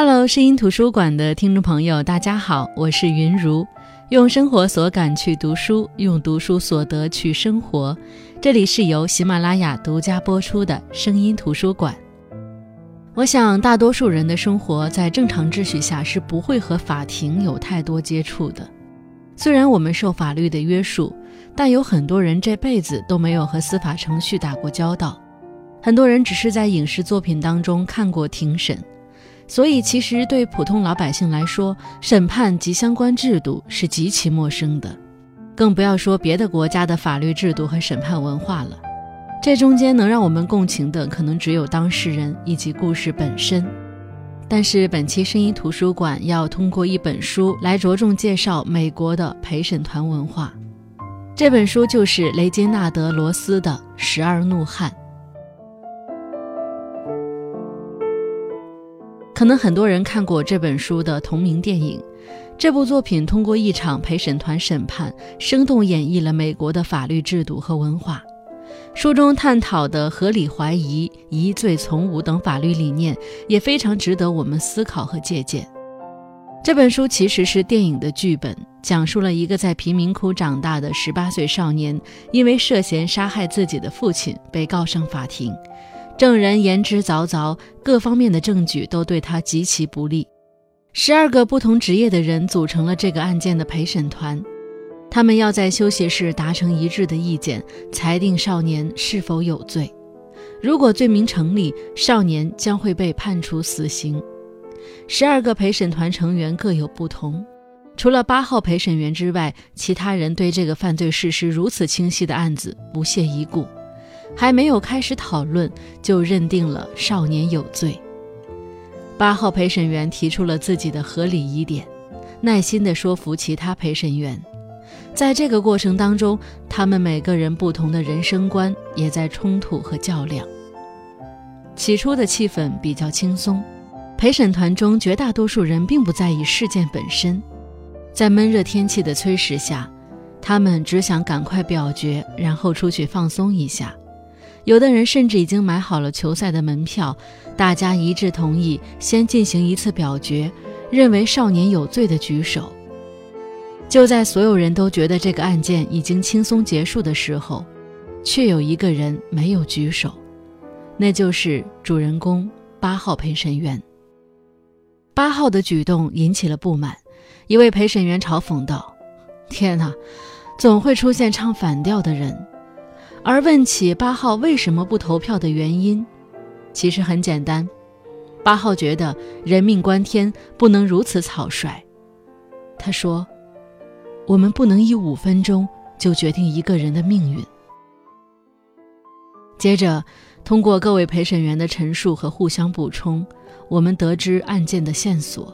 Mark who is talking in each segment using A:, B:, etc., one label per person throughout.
A: Hello，声音图书馆的听众朋友，大家好，我是云如，用生活所感去读书，用读书所得去生活。这里是由喜马拉雅独家播出的声音图书馆。我想，大多数人的生活在正常秩序下是不会和法庭有太多接触的。虽然我们受法律的约束，但有很多人这辈子都没有和司法程序打过交道。很多人只是在影视作品当中看过庭审。所以，其实对普通老百姓来说，审判及相关制度是极其陌生的，更不要说别的国家的法律制度和审判文化了。这中间能让我们共情的，可能只有当事人以及故事本身。但是，本期声音图书馆要通过一本书来着重介绍美国的陪审团文化。这本书就是雷金纳德·罗斯的《十二怒汉》。可能很多人看过这本书的同名电影。这部作品通过一场陪审团审判，生动演绎了美国的法律制度和文化。书中探讨的合理怀疑、疑罪从无等法律理念，也非常值得我们思考和借鉴。这本书其实是电影的剧本，讲述了一个在贫民窟长大的十八岁少年，因为涉嫌杀害自己的父亲被告上法庭。证人言之凿凿，各方面的证据都对他极其不利。十二个不同职业的人组成了这个案件的陪审团，他们要在休息室达成一致的意见，裁定少年是否有罪。如果罪名成立，少年将会被判处死刑。十二个陪审团成员各有不同，除了八号陪审员之外，其他人对这个犯罪事实如此清晰的案子不屑一顾。还没有开始讨论，就认定了少年有罪。八号陪审员提出了自己的合理疑点，耐心地说服其他陪审员。在这个过程当中，他们每个人不同的人生观也在冲突和较量。起初的气氛比较轻松，陪审团中绝大多数人并不在意事件本身。在闷热天气的催使下，他们只想赶快表决，然后出去放松一下。有的人甚至已经买好了球赛的门票，大家一致同意先进行一次表决，认为少年有罪的举手。就在所有人都觉得这个案件已经轻松结束的时候，却有一个人没有举手，那就是主人公八号陪审员。八号的举动引起了不满，一位陪审员嘲讽道：“天哪，总会出现唱反调的人。”而问起八号为什么不投票的原因，其实很简单，八号觉得人命关天，不能如此草率。他说：“我们不能以五分钟就决定一个人的命运。”接着，通过各位陪审员的陈述和互相补充，我们得知案件的线索：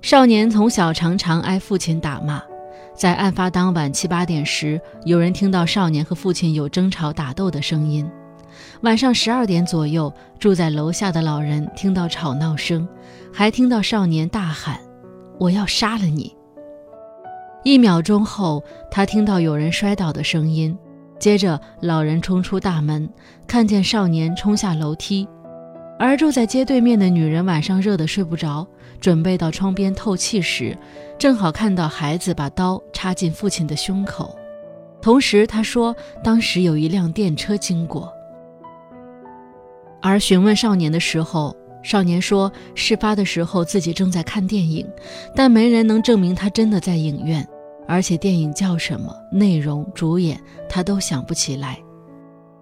A: 少年从小常常挨父亲打骂。在案发当晚七八点时，有人听到少年和父亲有争吵打斗的声音。晚上十二点左右，住在楼下的老人听到吵闹声，还听到少年大喊：“我要杀了你！”一秒钟后，他听到有人摔倒的声音，接着老人冲出大门，看见少年冲下楼梯。而住在街对面的女人晚上热得睡不着，准备到窗边透气时，正好看到孩子把刀插进父亲的胸口。同时，她说当时有一辆电车经过。而询问少年的时候，少年说事发的时候自己正在看电影，但没人能证明他真的在影院，而且电影叫什么、内容、主演他都想不起来。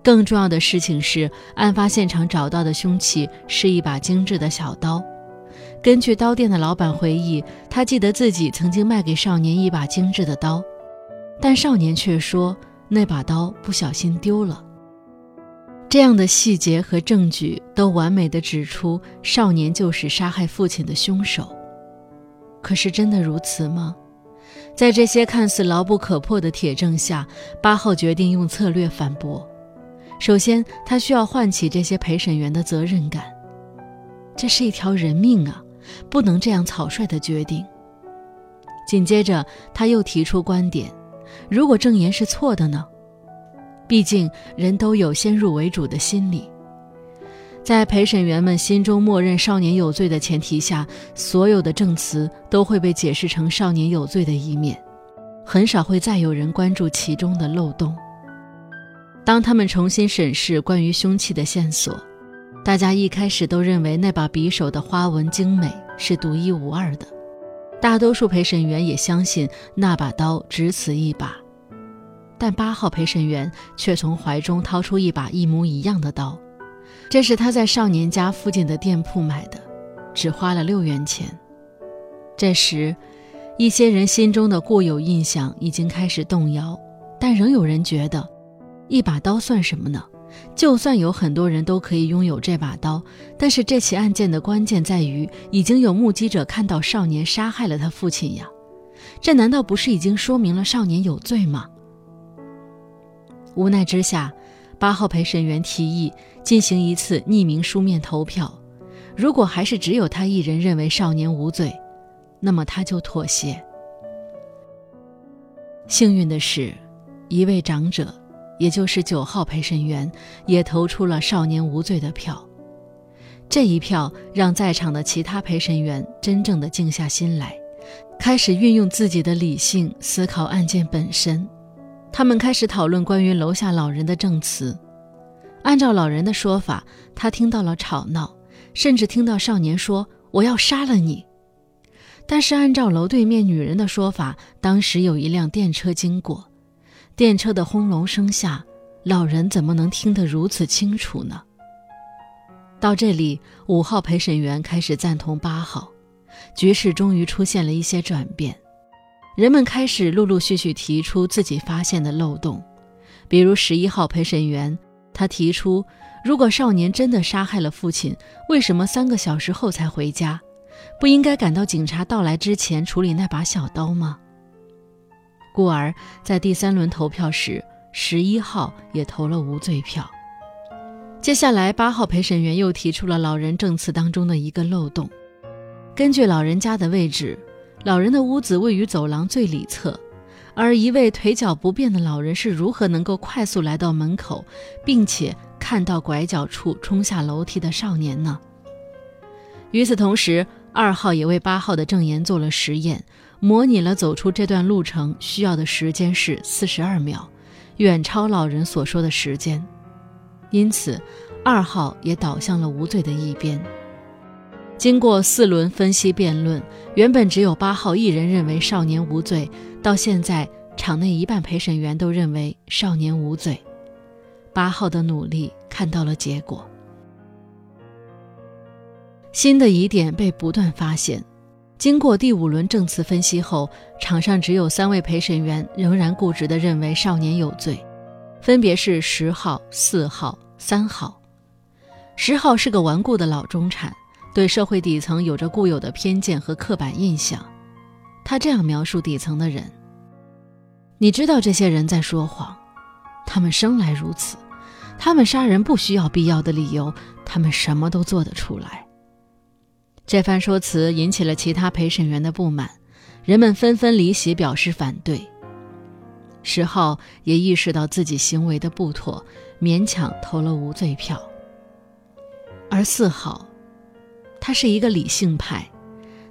A: 更重要的事情是，案发现场找到的凶器是一把精致的小刀。根据刀店的老板回忆，他记得自己曾经卖给少年一把精致的刀，但少年却说那把刀不小心丢了。这样的细节和证据都完美的指出少年就是杀害父亲的凶手。可是真的如此吗？在这些看似牢不可破的铁证下，八号决定用策略反驳。首先，他需要唤起这些陪审员的责任感。这是一条人命啊，不能这样草率的决定。紧接着，他又提出观点：如果证言是错的呢？毕竟人都有先入为主的心理。在陪审员们心中默认少年有罪的前提下，所有的证词都会被解释成少年有罪的一面，很少会再有人关注其中的漏洞。当他们重新审视关于凶器的线索，大家一开始都认为那把匕首的花纹精美，是独一无二的。大多数陪审员也相信那把刀只此一把，但八号陪审员却从怀中掏出一把一模一样的刀，这是他在少年家附近的店铺买的，只花了六元钱。这时，一些人心中的固有印象已经开始动摇，但仍有人觉得，一把刀算什么呢？就算有很多人都可以拥有这把刀，但是这起案件的关键在于，已经有目击者看到少年杀害了他父亲呀，这难道不是已经说明了少年有罪吗？无奈之下，八号陪审员提议进行一次匿名书面投票，如果还是只有他一人认为少年无罪，那么他就妥协。幸运的是，一位长者。也就是九号陪审员也投出了少年无罪的票，这一票让在场的其他陪审员真正的静下心来，开始运用自己的理性思考案件本身。他们开始讨论关于楼下老人的证词。按照老人的说法，他听到了吵闹，甚至听到少年说“我要杀了你”。但是按照楼对面女人的说法，当时有一辆电车经过。电车的轰隆声下，老人怎么能听得如此清楚呢？到这里，五号陪审员开始赞同八号，局势终于出现了一些转变。人们开始陆陆续续提出自己发现的漏洞，比如十一号陪审员，他提出，如果少年真的杀害了父亲，为什么三个小时后才回家？不应该赶到警察到来之前处理那把小刀吗？故而，在第三轮投票时，十一号也投了无罪票。接下来，八号陪审员又提出了老人证词当中的一个漏洞。根据老人家的位置，老人的屋子位于走廊最里侧，而一位腿脚不便的老人是如何能够快速来到门口，并且看到拐角处冲下楼梯的少年呢？与此同时，二号也为八号的证言做了实验。模拟了走出这段路程需要的时间是四十二秒，远超老人所说的时间，因此二号也倒向了无罪的一边。经过四轮分析辩论，原本只有八号一人认为少年无罪，到现在场内一半陪审员都认为少年无罪。八号的努力看到了结果，新的疑点被不断发现。经过第五轮证词分析后，场上只有三位陪审员仍然固执地认为少年有罪，分别是十号、四号、三号。十号是个顽固的老中产，对社会底层有着固有的偏见和刻板印象。他这样描述底层的人：“你知道这些人在说谎，他们生来如此，他们杀人不需要必要的理由，他们什么都做得出来。”这番说辞引起了其他陪审员的不满，人们纷纷离席表示反对。十号也意识到自己行为的不妥，勉强投了无罪票。而四号，他是一个理性派，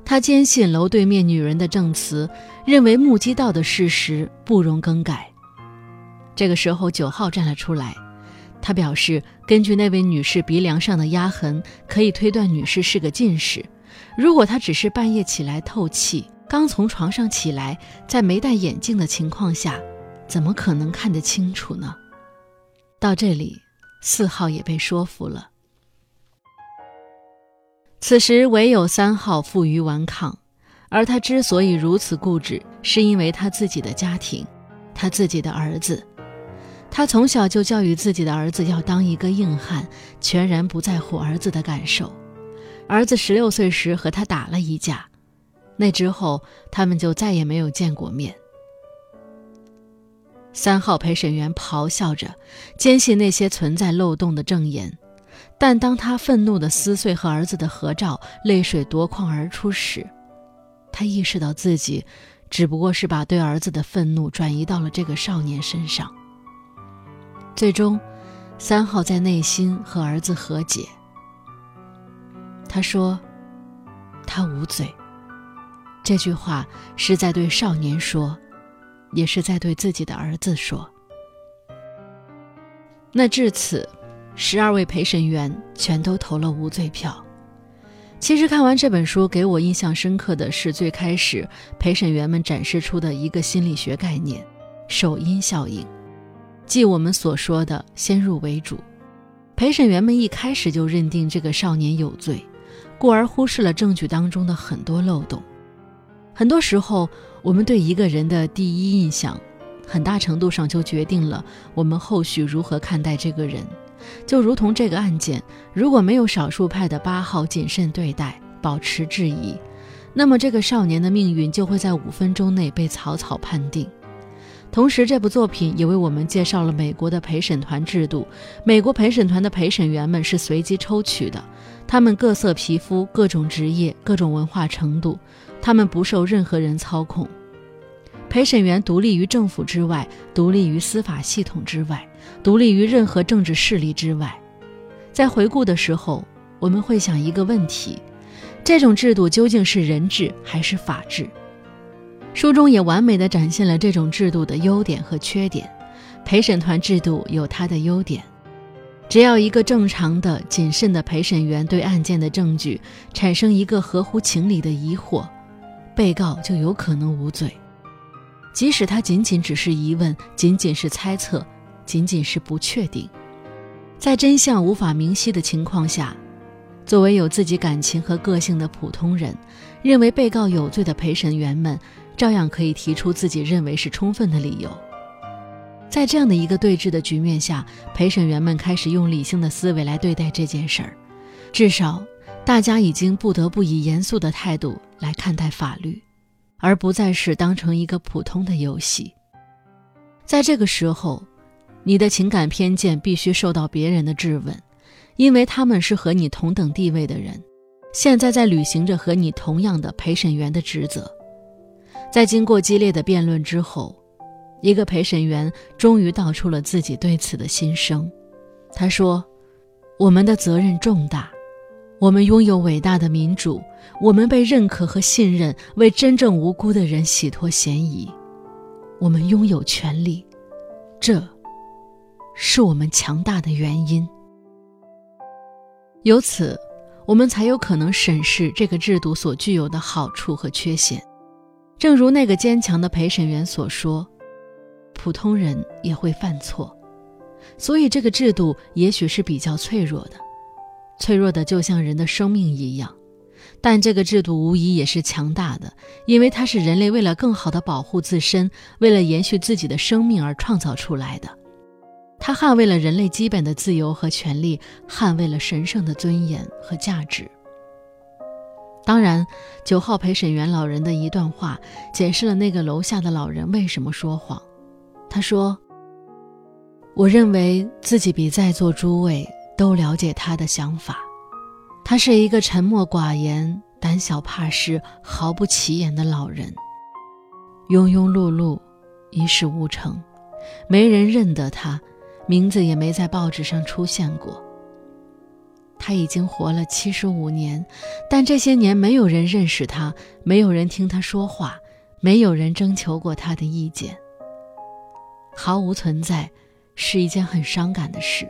A: 他坚信楼对面女人的证词，认为目击到的事实不容更改。这个时候，九号站了出来。他表示，根据那位女士鼻梁上的压痕，可以推断女士是个近视。如果她只是半夜起来透气，刚从床上起来，在没戴眼镜的情况下，怎么可能看得清楚呢？到这里，四号也被说服了。此时唯有三号负隅顽抗，而他之所以如此固执，是因为他自己的家庭，他自己的儿子。他从小就教育自己的儿子要当一个硬汉，全然不在乎儿子的感受。儿子十六岁时和他打了一架，那之后他们就再也没有见过面。三号陪审员咆哮着，坚信那些存在漏洞的证言，但当他愤怒地撕碎和儿子的合照，泪水夺眶而出时，他意识到自己只不过是把对儿子的愤怒转移到了这个少年身上。最终，三号在内心和儿子和解，他说：“他无罪。”这句话是在对少年说，也是在对自己的儿子说。那至此，十二位陪审员全都投了无罪票。其实看完这本书，给我印象深刻的是最开始陪审员们展示出的一个心理学概念——首因效应，即我们所说的先入为主。陪审员们一开始就认定这个少年有罪，故而忽视了证据当中的很多漏洞。很多时候，我们对一个人的第一印象，很大程度上就决定了我们后续如何看待这个人。就如同这个案件，如果没有少数派的八号谨慎对待、保持质疑，那么这个少年的命运就会在五分钟内被草草判定。同时，这部作品也为我们介绍了美国的陪审团制度。美国陪审团的陪审员们是随机抽取的，他们各色皮肤、各种职业、各种文化程度，他们不受任何人操控。陪审员独立于政府之外，独立于司法系统之外。独立于任何政治势力之外，在回顾的时候，我们会想一个问题：这种制度究竟是人治还是法治？书中也完美的展现了这种制度的优点和缺点。陪审团制度有它的优点，只要一个正常的、谨慎的陪审员对案件的证据产生一个合乎情理的疑惑，被告就有可能无罪，即使他仅仅只是疑问，仅仅是猜测。仅仅是不确定，在真相无法明晰的情况下，作为有自己感情和个性的普通人，认为被告有罪的陪审员们，照样可以提出自己认为是充分的理由。在这样的一个对峙的局面下，陪审员们开始用理性的思维来对待这件事儿，至少大家已经不得不以严肃的态度来看待法律，而不再是当成一个普通的游戏。在这个时候。你的情感偏见必须受到别人的质问，因为他们是和你同等地位的人，现在在履行着和你同样的陪审员的职责。在经过激烈的辩论之后，一个陪审员终于道出了自己对此的心声。他说：“我们的责任重大，我们拥有伟大的民主，我们被认可和信任，为真正无辜的人洗脱嫌疑，我们拥有权利。”这。是我们强大的原因。由此，我们才有可能审视这个制度所具有的好处和缺陷。正如那个坚强的陪审员所说：“普通人也会犯错，所以这个制度也许是比较脆弱的，脆弱的就像人的生命一样。但这个制度无疑也是强大的，因为它是人类为了更好地保护自身，为了延续自己的生命而创造出来的。”它捍卫了人类基本的自由和权利，捍卫了神圣的尊严和价值。当然，九号陪审员老人的一段话解释了那个楼下的老人为什么说谎。他说：“我认为自己比在座诸位都了解他的想法。他是一个沉默寡言、胆小怕事、毫不起眼的老人，庸庸碌碌，一事无成，没人认得他。”名字也没在报纸上出现过。他已经活了七十五年，但这些年没有人认识他，没有人听他说话，没有人征求过他的意见。毫无存在，是一件很伤感的事。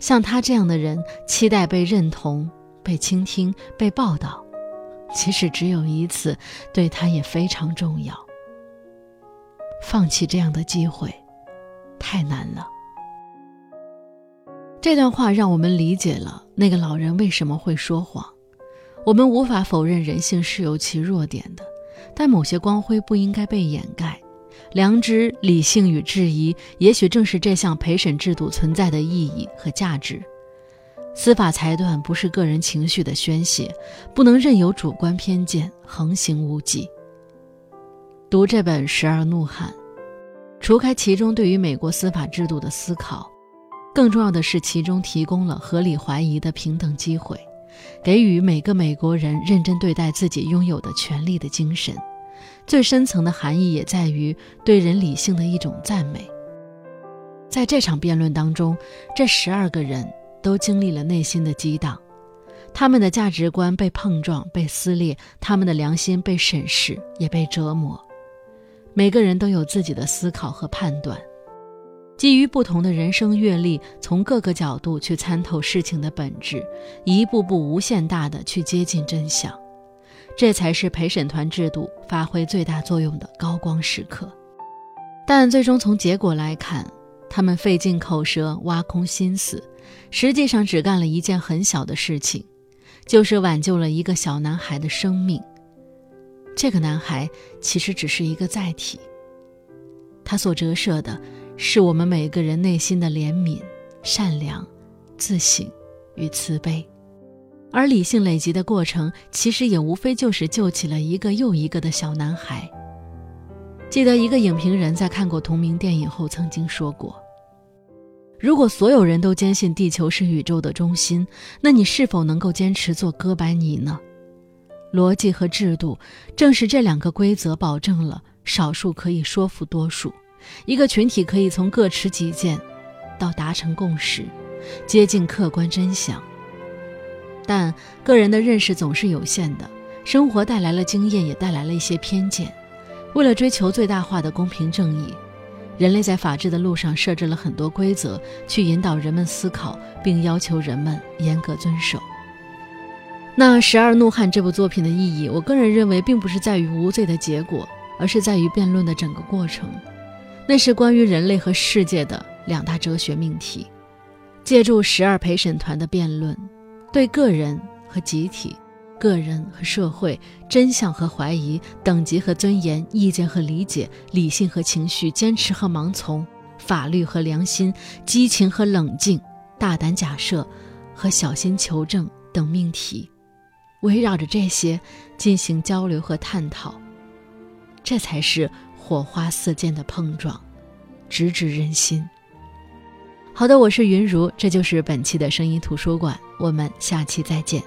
A: 像他这样的人，期待被认同、被倾听、被报道，即使只有一次，对他也非常重要。放弃这样的机会，太难了。这段话让我们理解了那个老人为什么会说谎。我们无法否认人性是有其弱点的，但某些光辉不应该被掩盖。良知、理性与质疑，也许正是这项陪审制度存在的意义和价值。司法裁断不是个人情绪的宣泄，不能任由主观偏见横行无忌。读这本《十二怒汉》，除开其中对于美国司法制度的思考。更重要的是，其中提供了合理怀疑的平等机会，给予每个美国人认真对待自己拥有的权利的精神。最深层的含义也在于对人理性的一种赞美。在这场辩论当中，这十二个人都经历了内心的激荡，他们的价值观被碰撞、被撕裂，他们的良心被审视，也被折磨。每个人都有自己的思考和判断，基于不同的人生阅历，从各个角度去参透事情的本质，一步步无限大的去接近真相。这才是陪审团制度发挥最大作用的高光时刻。但最终从结果来看，他们费尽口舌、挖空心思，实际上只干了一件很小的事情。就是挽救了一个小男孩的生命。这个男孩其实只是一个载体，他所折射的是我们每个人内心的怜悯、善良、自省与慈悲。而理性累积的过程，其实也无非就是救起了一个又一个的小男孩。记得一个影评人在看过同名电影后曾经说过。如果所有人都坚信地球是宇宙的中心，那你是否能够坚持做哥白尼呢？逻辑和制度，正是这两个规则保证了少数可以说服多数，一个群体可以从各持己见，到达成共识，接近客观真相。但个人的认识总是有限的，生活带来了经验，也带来了一些偏见。为了追求最大化的公平正义。人类在法治的路上设置了很多规则，去引导人们思考，并要求人们严格遵守。那《十二怒汉》这部作品的意义，我个人认为，并不是在于无罪的结果，而是在于辩论的整个过程。那是关于人类和世界的两大哲学命题。借助十二陪审团的辩论，对个人和集体。个人和社会，真相和怀疑，等级和尊严，意见和理解，理性和情绪，坚持和盲从，法律和良心，激情和冷静，大胆假设和小心求证等命题，围绕着这些进行交流和探讨，这才是火花四溅的碰撞，直指人心。好的，我是云如，这就是本期的声音图书馆，我们下期再见。